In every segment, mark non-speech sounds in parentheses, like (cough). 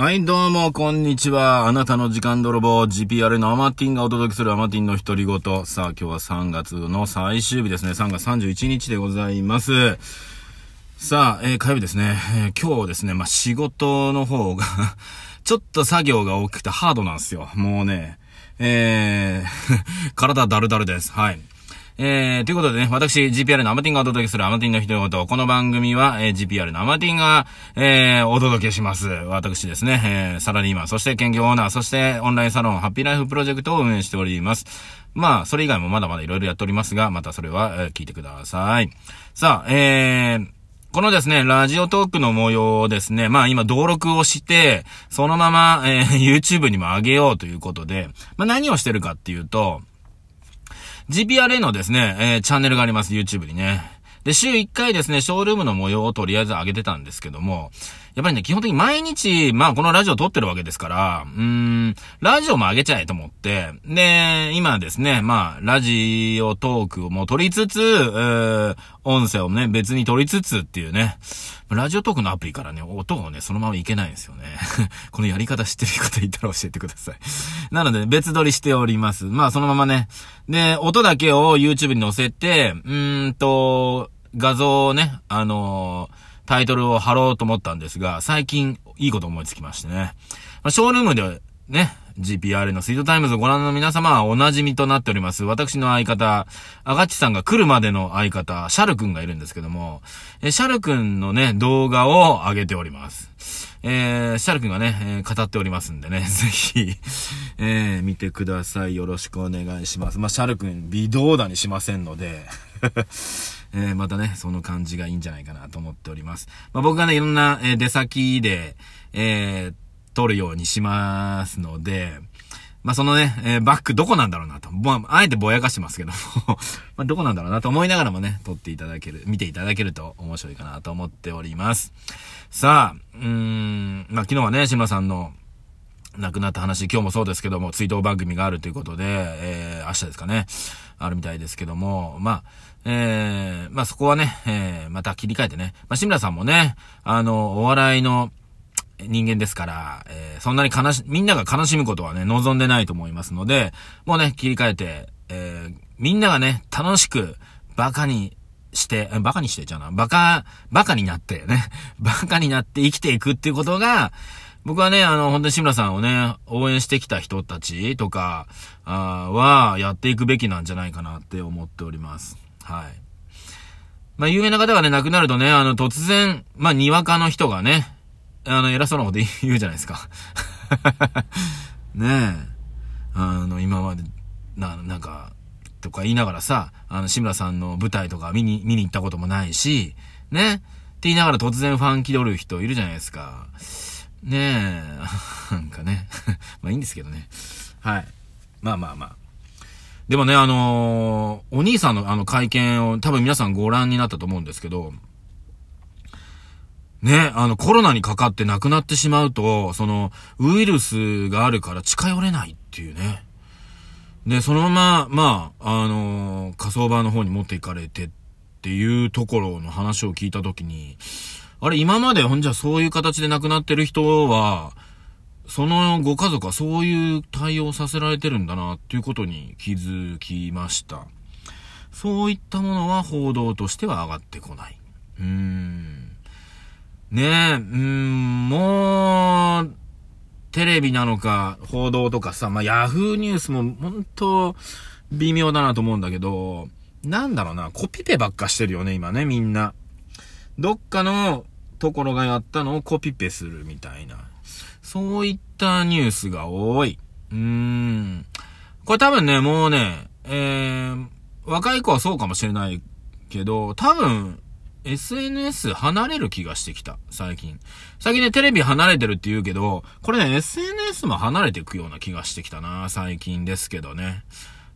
はい、どうも、こんにちは。あなたの時間泥棒、GPR のアマティンがお届けするアマティンの独り言。さあ、今日は3月の最終日ですね。3月31日でございます。さあ、えー、火曜日ですね。えー今日ですね、まあ、仕事の方が、(laughs) ちょっと作業が大きくてハードなんですよ。もうね、えー、(laughs) 体だるだるです。はい。えー、ということでね、私、GPR のアマティンがお届けするアマティンの独り言。この番組は、えー GPR のアマティンが、えー、お届けします。私ですね、えー、サラリーマン、そして兼業オーナー、そしてオンラインサロン、ハッピーライフプロジェクトを運営しております。まあ、それ以外もまだまだいろいろやっておりますが、またそれは、えー聞いてください。さあ、えー、このですね、ラジオトークの模様をですね、まあ今登録をして、そのまま、えー YouTube にも上げようということで、まあ何をしてるかっていうと、GPRA のですね、えーチャンネルがあります、YouTube にね。で、週1回ですね、ショールームの模様をとりあえず上げてたんですけども、やっぱりね、基本的に毎日、まあこのラジオ撮ってるわけですから、うーん、ラジオも上げちゃえと思って、で、今ですね、まあ、ラジオトークをもう撮りつつ、えー音声をね、別に撮りつつっていうね、ラジオトークのアプリからね、音をね、そのままいけないんですよね。(laughs) このやり方知ってる方いたら教えてください。なので、別撮りしております。まあ、そのままね。で、音だけを YouTube に載せて、うーんと、画像をね、あのータイトルを貼ろうと思ったんですが、最近、いいこと思いつきましてね。まあ、ショールームで、ね、GPR のスイートタイムズをご覧の皆様はお馴染みとなっております。私の相方、アガッチさんが来るまでの相方、シャルくんがいるんですけども、えシャルくんのね、動画を上げております。えー、シャルくんがね、えー語っておりますんでね、(laughs) ぜひ、えー、見てください。よろしくお願いします。まあ、シャルくん、微動だにしませんので、えーまたね、その感じがいいんじゃないかなと思っております。まあ、僕がね、いろんな、えー出先で、えー撮るようにしますので、まあ、そのね、えバックどこなんだろうなと。まあ、あえてぼやかしてますけども、(laughs) ま、どこなんだろうなと思いながらもね、撮っていただける、見ていただけると面白いかなと思っております。さあ、うーん、まあ、昨日はね、志村さんの、亡くなった話、今日もそうですけども、追悼番組があるということで、えー、明日ですかね、あるみたいですけども、まあ、えー、まあそこはね、えー、また切り替えてね、まあ志村さんもね、あの、お笑いの人間ですから、えー、そんなに悲し、みんなが悲しむことはね、望んでないと思いますので、もうね、切り替えて、えー、みんながね、楽しく、バカにして、えバカにしてじゃあな、バカ、バカになってね、(laughs) バカになって生きていくっていうことが、僕はね、あの、本当に志村さんをね、応援してきた人たちとか、あは、やっていくべきなんじゃないかなって思っております。はい。まあ、有名な方がね、亡くなるとね、あの、突然、まあ、にわかの人がね、あの、偉そうなこと言うじゃないですか。(laughs) ねえ。あの、今まで、な、なんか、とか言いながらさ、あの、志村さんの舞台とか見に、見に行ったこともないし、ね。って言いながら突然ファン気取る人いるじゃないですか。ねえ。(laughs) なんかね。(laughs) まあいいんですけどね。はい。まあまあまあ。でもね、あのーお兄さんのあの会見を多分皆さんご覧になったと思うんですけど、ね、あのコロナにかかって亡くなってしまうと、そのウイルスがあるから近寄れないっていうね。で、そのまま、まあ、あのー火葬場の方に持っていかれてっていうところの話を聞いたときに、あれ今までほんじゃそういう形で亡くなってる人は、そのご家族はそういう対応させられてるんだなっていうことに気づきました。そういったものは報道としては上がってこない。うーん。ねえ、うーん、もう、テレビなのか、報道とかさ、まあ、ヤフーニュースも本当微妙だなと思うんだけど、なんだろうな、コピペばっかしてるよね、今ね、みんな。どっかのところがやったのをコピペするみたいな。そういったニュースが多い。うーん。これ多分ね、もうね、えー、若い子はそうかもしれないけど、多分、SNS 離れる気がしてきた、最近。最近ね、テレビ離れてるって言うけど、これね、SNS も離れていくような気がしてきたな、最近ですけどね。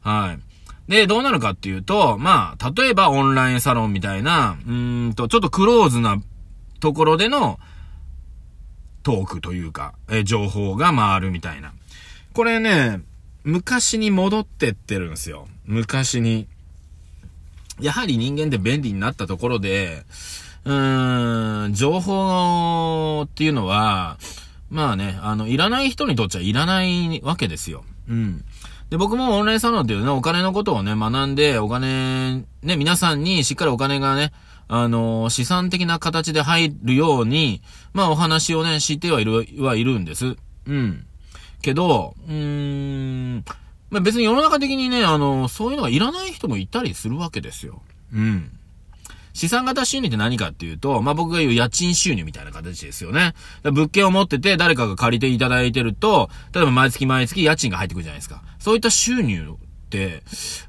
はい。で、どうなるかっていうと、まあ、例えばオンラインサロンみたいな、うーんと、ちょっとクローズなところでのトークというか、え、情報が回るみたいな。これね、昔に戻ってってるんですよ。昔に。やはり人間って便利になったところで、うーん、情報っていうのは、まあね、あの、いらない人にとっちゃいらないわけですよ。うん。で、僕もオンラインサロンっていうね、お金のことをね、学んで、お金、ね、皆さんにしっかりお金がね、あの、資産的な形で入るように、まあお話をね、知ってはいる、はいるんです。うん。けど、うーん、まあ別に世の中的にね、あの、そういうのがいらない人もいたりするわけですよ。うん。資産型収入って何かっていうと、まあ、僕が言う家賃収入みたいな形ですよね。物件を持ってて誰かが借りていただいてると、例えば毎月毎月家賃が入ってくるじゃないですか。そういった収入、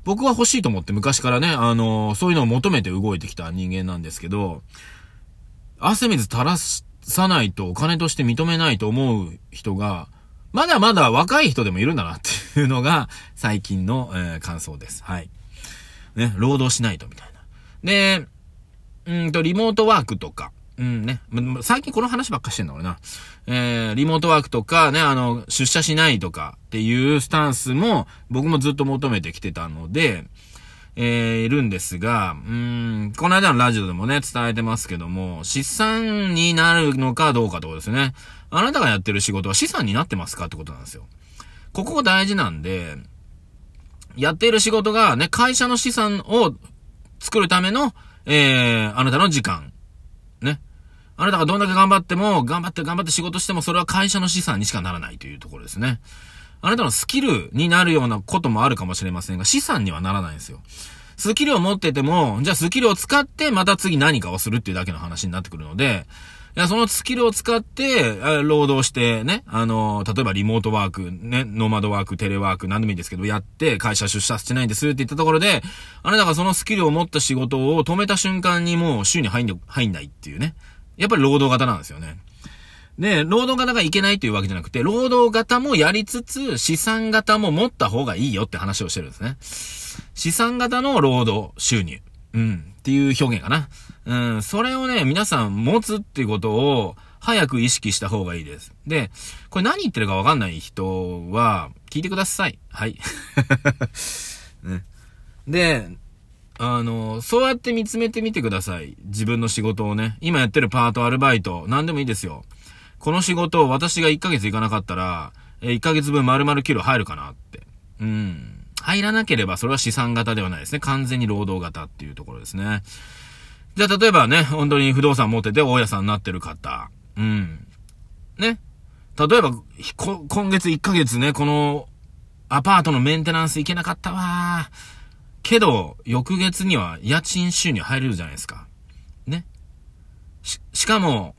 僕は欲しいと思って昔からね、あの、そういうのを求めて動いてきた人間なんですけど、汗水垂らさないとお金として認めないと思う人が、まだまだ若い人でもいるんだなっていうのが最近の、えー、感想です。はい。ね、労働しないとみたいな。で、うんと、リモートワークとか、うんね。最近この話ばっかしてんだ俺な。えー、リモートワークとかね、あの、出社しないとかっていうスタンスも僕もずっと求めてきてたので、えー、いるんですが、うん、この間のラジオでもね、伝えてますけども、資産になるのかどうかってことですね。あなたがやってる仕事は資産になってますかってことなんですよ。ここ大事なんで、やっている仕事がね、会社の資産を作るためのえー、あなたの時間。ね。あなたがどんだけ頑張っても、頑張って頑張って仕事しても、それは会社の資産にしかならないというところですね。あなたのスキルになるようなこともあるかもしれませんが、資産にはならないんですよ。スキルを持ってても、じゃあスキルを使ってまた次何かをするっていうだけの話になってくるので、そのスキルを使って、労働してね、あの、例えばリモートワーク、ね、ノーマドワーク、テレワーク、何でもいいんですけど、やって、会社出社してないんですって言ったところで、あなたがそのスキルを持った仕事を止めた瞬間にもう週に入ん入んないっていうね。やっぱり労働型なんですよね。で、労働型がいけないというわけじゃなくて、労働型もやりつつ、資産型も持った方がいいよって話をしてるんですね。資産型の労働収入。うん。っていう表現かな。うん、それをね、皆さん持つっていうことを、早く意識した方がいいです。で、これ何言ってるかわかんない人は、聞いてください。はい。(laughs) ね、で、あの、そうやって見つめてみてください。自分の仕事をね。今やってるパート、アルバイト、何でもいいですよ。この仕事を私が1ヶ月行かなかったら、1ヶ月分丸々給料入るかなって。うん。入らなければそれは資産型ではないですね。完全に労働型っていうところですね。じゃあ例えばね、本当に不動産持ってて大家さんになってる方。うん。ね。例えば、今月1ヶ月ね、このアパートのメンテナンス行けなかったわけど、翌月には家賃収入入れるじゃないですか。ね。し、しかも、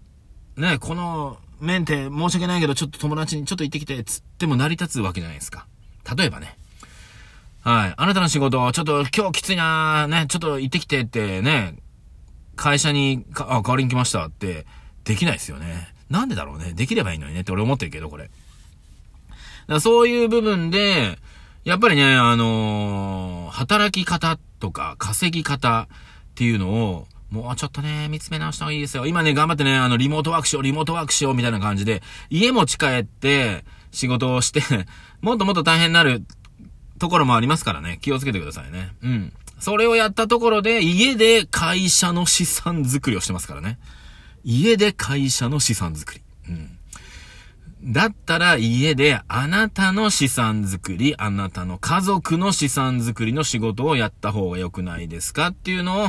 ね、このメンテ申し訳ないけど、ちょっと友達にちょっと行ってきて、つっても成り立つわけじゃないですか。例えばね。はい。あなたの仕事、ちょっと今日きついなね、ちょっと行ってきてってね、会社に、あ、代わりに来ましたって、できないですよね。なんでだろうね。できればいいのにねって俺思ってるけど、これ。だそういう部分で、やっぱりね、あのー、働き方とか稼ぎ方っていうのを、もうちょっとね、見つめ直した方がいいですよ。今ね、頑張ってね、あの、リモートワークしよう、リモートワークしよう、みたいな感じで、家持ち帰って、仕事をしてもっともっと大変になるところもありますからね。気をつけてくださいね。うん。それをやったところで、家で会社の資産作りをしてますからね。家で会社の資産作り。うん。だったら家であなたの資産作り、あなたの家族の資産作りの仕事をやった方が良くないですかっていうのを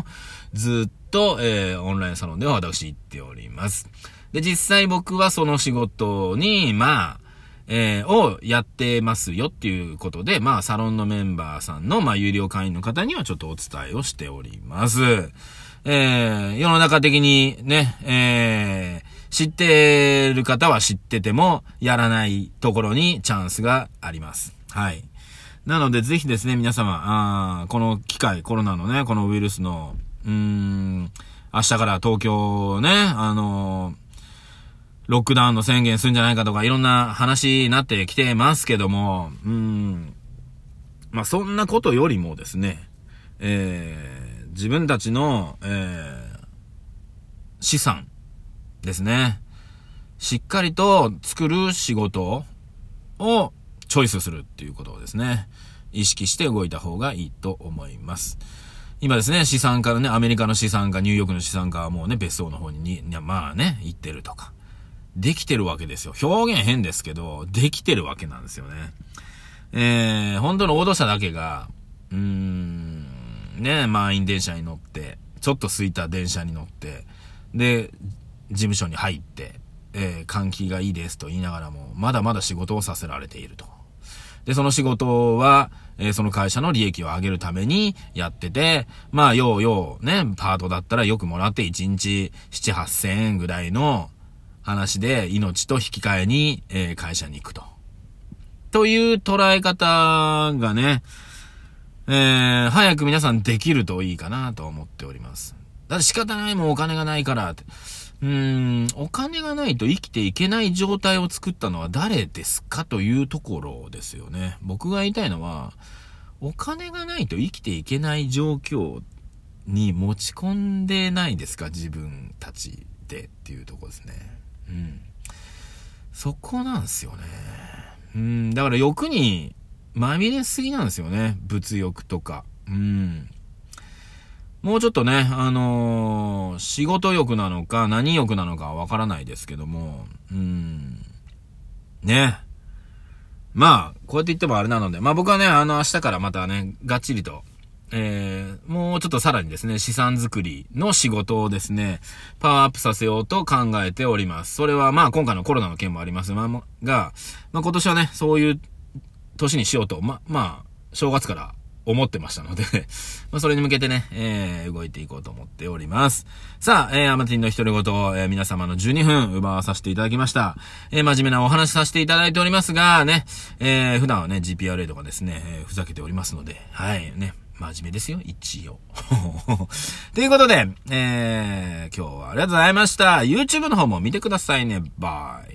ずっと、えー、オンラインサロンでは私言っております。で、実際僕はその仕事に、まあ、えー、をやってますよっていうことで、まあ、サロンのメンバーさんの、まあ、有料会員の方にはちょっとお伝えをしております。えー、世の中的にね、えー、知ってる方は知ってても、やらないところにチャンスがあります。はい。なので、ぜひですね、皆様、あこの機会、コロナのね、このウイルスの、うーん、明日から東京ね、あのーロックダウンの宣言するんじゃないかとか、いろんな話になってきてますけども、うん。まあ、そんなことよりもですね、えー、自分たちの、えー、資産ですね。しっかりと作る仕事をチョイスするっていうことをですね、意識して動いた方がいいと思います。今ですね、資産家のね、アメリカの資産家、ニューヨークの資産家はもうね、別荘の方にに、まあね、行ってるとか。できてるわけですよ。表現変ですけど、できてるわけなんですよね。えー、本当の王道者だけが、うーん、ね、満員電車に乗って、ちょっと空いた電車に乗って、で、事務所に入って、えー、換気がいいですと言いながらも、まだまだ仕事をさせられていると。で、その仕事は、えー、その会社の利益を上げるためにやってて、まあ、ようようね、パートだったらよくもらって1日7、8千円ぐらいの話で命と引き換えに、えー、会社に行くと。という捉え方がね、えー、早く皆さんできるといいかなと思っております。だって仕方ないもんお金がないからって。うーん、お金がないと生きていけない状態を作ったのは誰ですかというところですよね。僕が言いたいのは、お金がないと生きていけない状況に持ち込んでないですか自分たちでっていうとこですね。うん。そこなんですよね。うん、だから欲にまみれすぎなんですよね。物欲とか。うん。もうちょっとね、あのー、仕事欲なのか何欲なのかわからないですけども、うん。ね。まあ、こうやって言ってもあれなので、まあ僕はね、あの明日からまたね、がっちりと、えー、もうちょっとさらにですね、資産作りの仕事をですね、パワーアップさせようと考えております。それはまあ今回のコロナの件もありますが、まあ、ま今年はね、そういう年にしようと、ま、まあ、正月から思ってましたので (laughs) まあ、それに向けてね、えー、動いていこうと思っております。さあ、えー、アマティンの独り言、えー、皆様の12分奪わさせていただきました。えー、真面目なお話させていただいておりますが、ね、えー、普段はね、GPRA とかですね、えー、ふざけておりますので、はい、ね、真面目ですよ、一応。(laughs) ということで、えー、今日はありがとうございました。YouTube の方も見てくださいね。バイ。